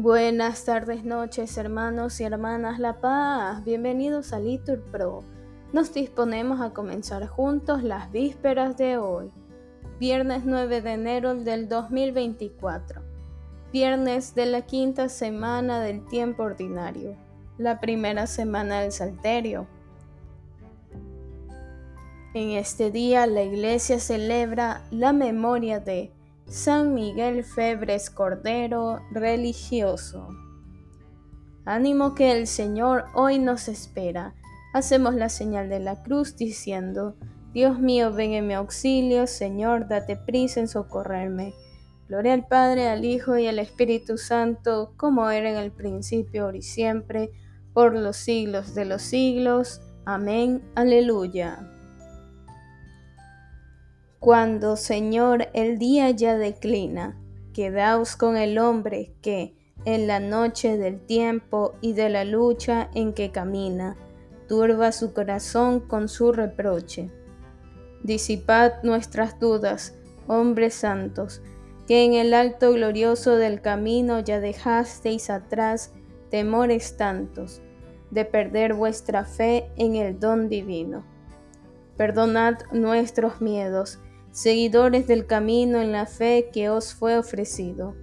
Buenas tardes, noches, hermanos y hermanas La Paz. Bienvenidos a Litur Pro. Nos disponemos a comenzar juntos las vísperas de hoy, viernes 9 de enero del 2024, viernes de la quinta semana del tiempo ordinario, la primera semana del Salterio. En este día la Iglesia celebra la memoria de San Miguel Febres Cordero Religioso. Ánimo que el Señor hoy nos espera. Hacemos la señal de la cruz diciendo, Dios mío, ven en mi auxilio, Señor, date prisa en socorrerme. Gloria al Padre, al Hijo y al Espíritu Santo, como era en el principio, ahora y siempre, por los siglos de los siglos. Amén. Aleluya. Cuando, Señor, el día ya declina, quedaos con el hombre que, en la noche del tiempo y de la lucha en que camina, turba su corazón con su reproche. Disipad nuestras dudas, hombres santos, que en el alto glorioso del camino ya dejasteis atrás temores tantos, de perder vuestra fe en el don divino. Perdonad nuestros miedos, seguidores del camino en la fe que os fue ofrecido.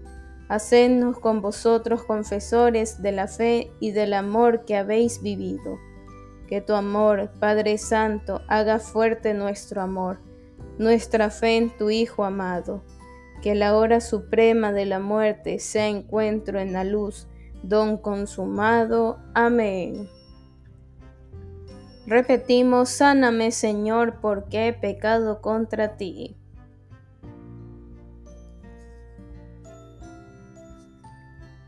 Hacednos con vosotros confesores de la fe y del amor que habéis vivido. Que tu amor, Padre Santo, haga fuerte nuestro amor, nuestra fe en tu Hijo amado. Que la hora suprema de la muerte sea encuentro en la luz, don consumado. Amén. Repetimos, sáname Señor, porque he pecado contra ti.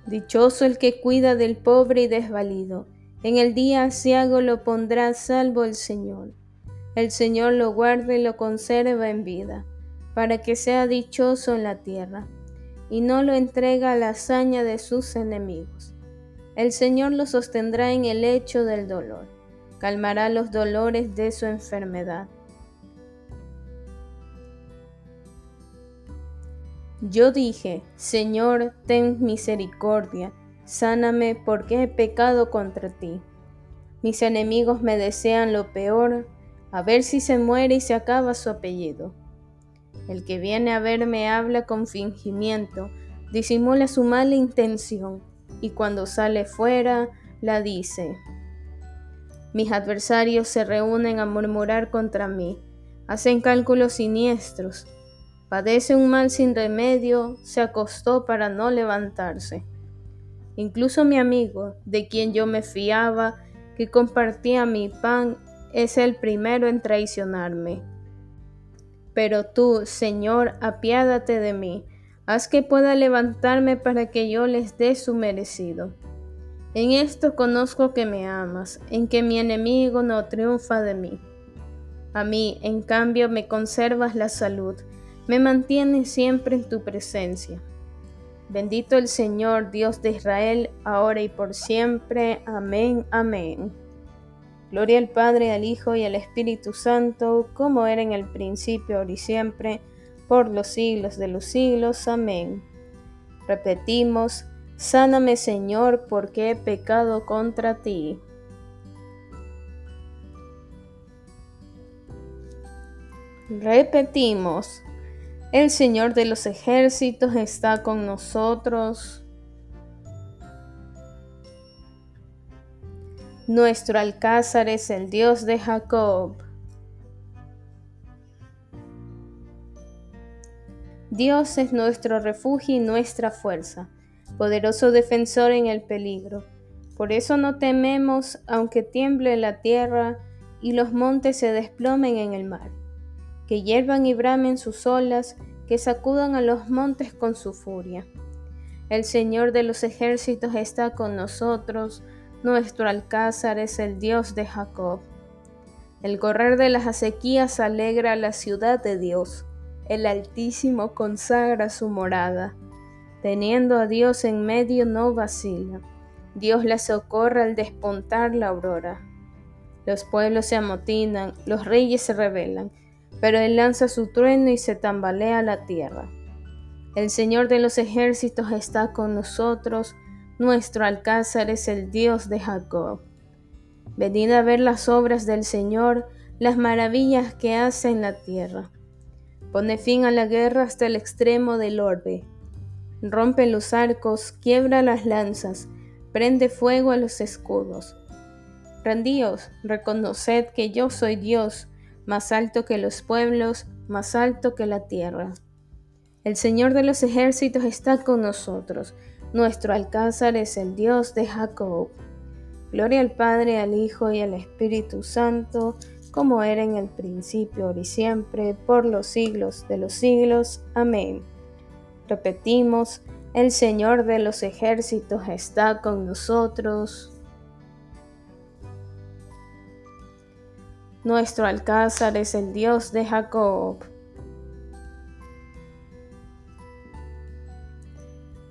Dichoso el que cuida del pobre y desvalido. En el día asiago lo pondrá salvo el Señor. El Señor lo guarda y lo conserva en vida, para que sea dichoso en la tierra, y no lo entrega a la hazaña de sus enemigos. El Señor lo sostendrá en el lecho del dolor calmará los dolores de su enfermedad. Yo dije, Señor, ten misericordia, sáname porque he pecado contra ti. Mis enemigos me desean lo peor, a ver si se muere y se acaba su apellido. El que viene a verme habla con fingimiento, disimula su mala intención, y cuando sale fuera, la dice. Mis adversarios se reúnen a murmurar contra mí, hacen cálculos siniestros, padece un mal sin remedio, se acostó para no levantarse. Incluso mi amigo, de quien yo me fiaba, que compartía mi pan, es el primero en traicionarme. Pero tú, Señor, apiádate de mí, haz que pueda levantarme para que yo les dé su merecido. En esto conozco que me amas, en que mi enemigo no triunfa de mí. A mí, en cambio, me conservas la salud, me mantienes siempre en tu presencia. Bendito el Señor, Dios de Israel, ahora y por siempre. Amén, amén. Gloria al Padre, al Hijo y al Espíritu Santo, como era en el principio, ahora y siempre, por los siglos de los siglos. Amén. Repetimos, Sáname Señor, porque he pecado contra ti. Repetimos, el Señor de los ejércitos está con nosotros. Nuestro alcázar es el Dios de Jacob. Dios es nuestro refugio y nuestra fuerza poderoso defensor en el peligro. Por eso no tememos aunque tiemble la tierra y los montes se desplomen en el mar, que hiervan y bramen sus olas, que sacudan a los montes con su furia. El Señor de los ejércitos está con nosotros, nuestro alcázar es el Dios de Jacob. El correr de las acequias alegra la ciudad de Dios, el Altísimo consagra su morada. Teniendo a Dios en medio no vacila. Dios la socorre al despuntar la aurora. Los pueblos se amotinan, los reyes se rebelan, pero Él lanza su trueno y se tambalea la tierra. El Señor de los ejércitos está con nosotros, Nuestro alcázar es el Dios de Jacob. Venid a ver las obras del Señor, las maravillas que hace en la tierra. Pone fin a la guerra hasta el extremo del orbe. Rompe los arcos, quiebra las lanzas, prende fuego a los escudos. Rendíos, reconoced que yo soy Dios, más alto que los pueblos, más alto que la tierra. El Señor de los ejércitos está con nosotros. Nuestro alcázar es el Dios de Jacob. Gloria al Padre, al Hijo y al Espíritu Santo, como era en el principio, ahora y siempre, por los siglos de los siglos. Amén. Repetimos, el Señor de los ejércitos está con nosotros. Nuestro alcázar es el Dios de Jacob.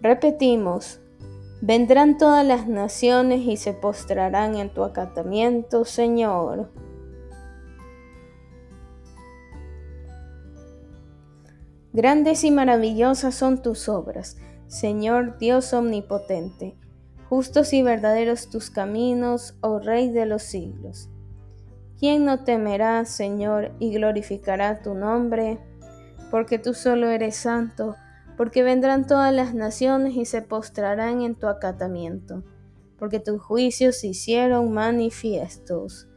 Repetimos, vendrán todas las naciones y se postrarán en tu acatamiento, Señor. Grandes y maravillosas son tus obras, Señor Dios omnipotente. Justos y verdaderos tus caminos, oh Rey de los siglos. ¿Quién no temerá, Señor, y glorificará tu nombre? Porque tú solo eres santo porque vendrán todas las naciones y se postrarán en tu acatamiento, porque tus juicios se hicieron manifiestos.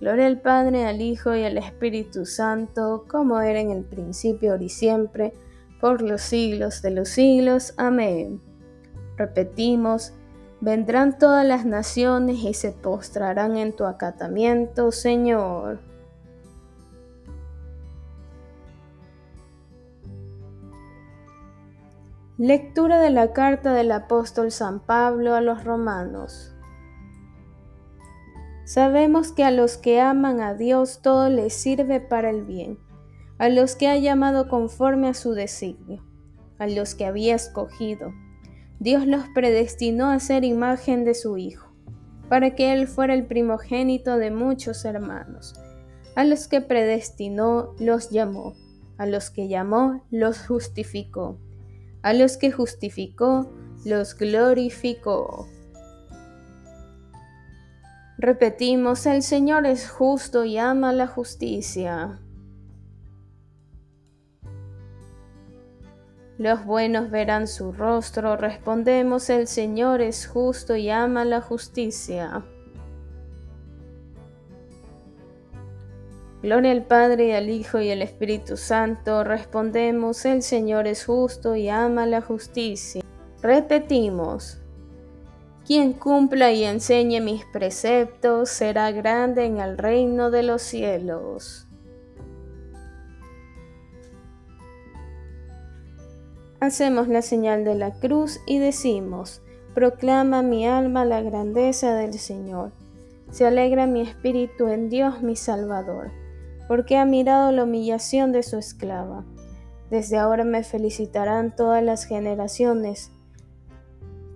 Gloria al Padre, al Hijo y al Espíritu Santo, como era en el principio, ahora y siempre, por los siglos de los siglos. Amén. Repetimos, vendrán todas las naciones y se postrarán en tu acatamiento, Señor. Lectura de la carta del apóstol San Pablo a los romanos. Sabemos que a los que aman a Dios todo les sirve para el bien, a los que ha llamado conforme a su designio, a los que había escogido. Dios los predestinó a ser imagen de su Hijo, para que Él fuera el primogénito de muchos hermanos. A los que predestinó los llamó, a los que llamó los justificó a los que justificó, los glorificó. Repetimos, el Señor es justo y ama la justicia. Los buenos verán su rostro. Respondemos, el Señor es justo y ama la justicia. Gloria al Padre, al Hijo y al Espíritu Santo. Respondemos, el Señor es justo y ama la justicia. Repetimos, quien cumpla y enseñe mis preceptos será grande en el reino de los cielos. Hacemos la señal de la cruz y decimos, proclama mi alma la grandeza del Señor. Se alegra mi espíritu en Dios mi Salvador porque ha mirado la humillación de su esclava. Desde ahora me felicitarán todas las generaciones,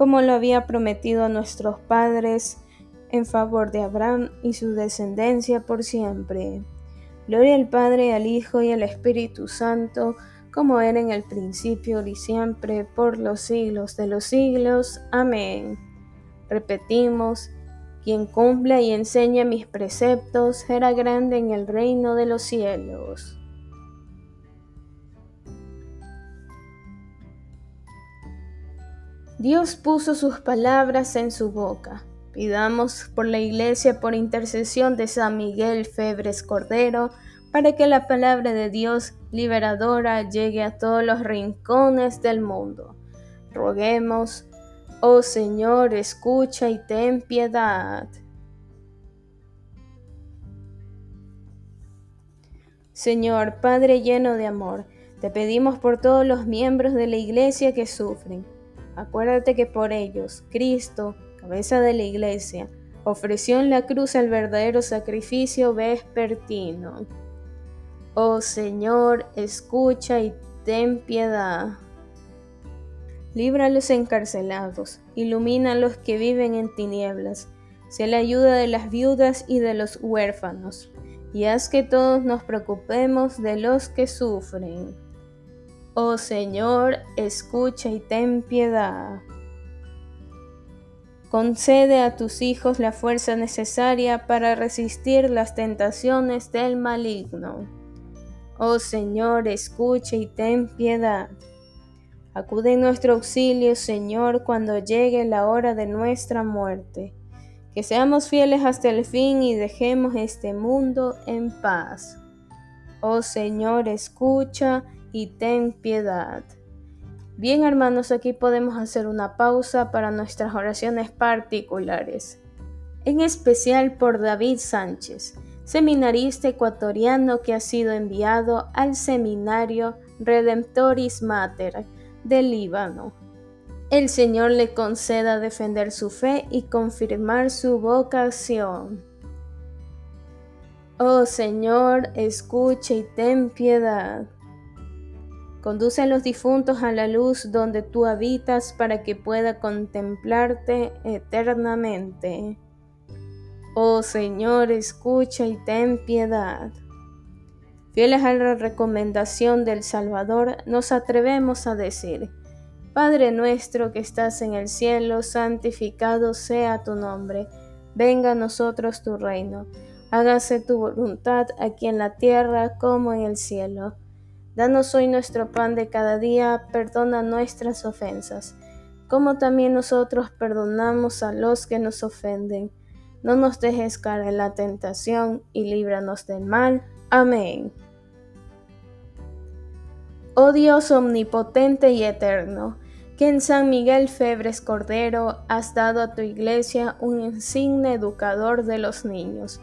como lo había prometido a nuestros padres, en favor de Abraham y su descendencia por siempre. Gloria al Padre, al Hijo y al Espíritu Santo, como era en el principio y siempre, por los siglos de los siglos. Amén. Repetimos, quien cumpla y enseñe mis preceptos será grande en el reino de los cielos. Dios puso sus palabras en su boca. Pidamos por la Iglesia por intercesión de San Miguel Febres Cordero, para que la palabra de Dios liberadora llegue a todos los rincones del mundo. Roguemos Oh Señor, escucha y ten piedad. Señor, Padre lleno de amor, te pedimos por todos los miembros de la Iglesia que sufren. Acuérdate que por ellos Cristo, cabeza de la iglesia, ofreció en la cruz el verdadero sacrificio vespertino. Oh Señor, escucha y ten piedad. Libra a los encarcelados, ilumina a los que viven en tinieblas, sé la ayuda de las viudas y de los huérfanos, y haz que todos nos preocupemos de los que sufren. Oh Señor, escucha y ten piedad. Concede a tus hijos la fuerza necesaria para resistir las tentaciones del maligno. Oh Señor, escucha y ten piedad. Acude en nuestro auxilio, Señor, cuando llegue la hora de nuestra muerte. Que seamos fieles hasta el fin y dejemos este mundo en paz. Oh Señor, escucha y ten piedad. Bien hermanos, aquí podemos hacer una pausa para nuestras oraciones particulares. En especial por David Sánchez, seminarista ecuatoriano que ha sido enviado al seminario Redemptoris Mater del Líbano. El Señor le conceda defender su fe y confirmar su vocación. Oh Señor, escucha y ten piedad. Conduce a los difuntos a la luz donde tú habitas para que pueda contemplarte eternamente. Oh Señor, escucha y ten piedad. Fieles a la recomendación del Salvador, nos atrevemos a decir, Padre nuestro que estás en el cielo, santificado sea tu nombre, venga a nosotros tu reino, hágase tu voluntad aquí en la tierra como en el cielo. Danos hoy nuestro pan de cada día, perdona nuestras ofensas, como también nosotros perdonamos a los que nos ofenden. No nos dejes caer en la tentación y líbranos del mal. Amén. Oh Dios omnipotente y eterno, que en San Miguel Febres Cordero has dado a tu iglesia un insigne educador de los niños.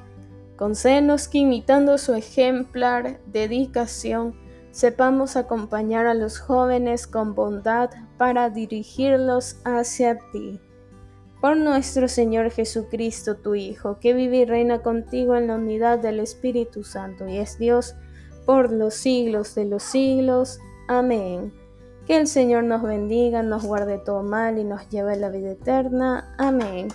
Concédenos que imitando su ejemplar dedicación, sepamos acompañar a los jóvenes con bondad para dirigirlos hacia ti. Por nuestro Señor Jesucristo, tu Hijo, que vive y reina contigo en la unidad del Espíritu Santo y es Dios por los siglos de los siglos. Amén. Que el Señor nos bendiga, nos guarde todo mal y nos lleve a la vida eterna. Amén.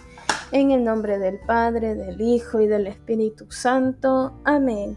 En el nombre del Padre, del Hijo y del Espíritu Santo. Amén.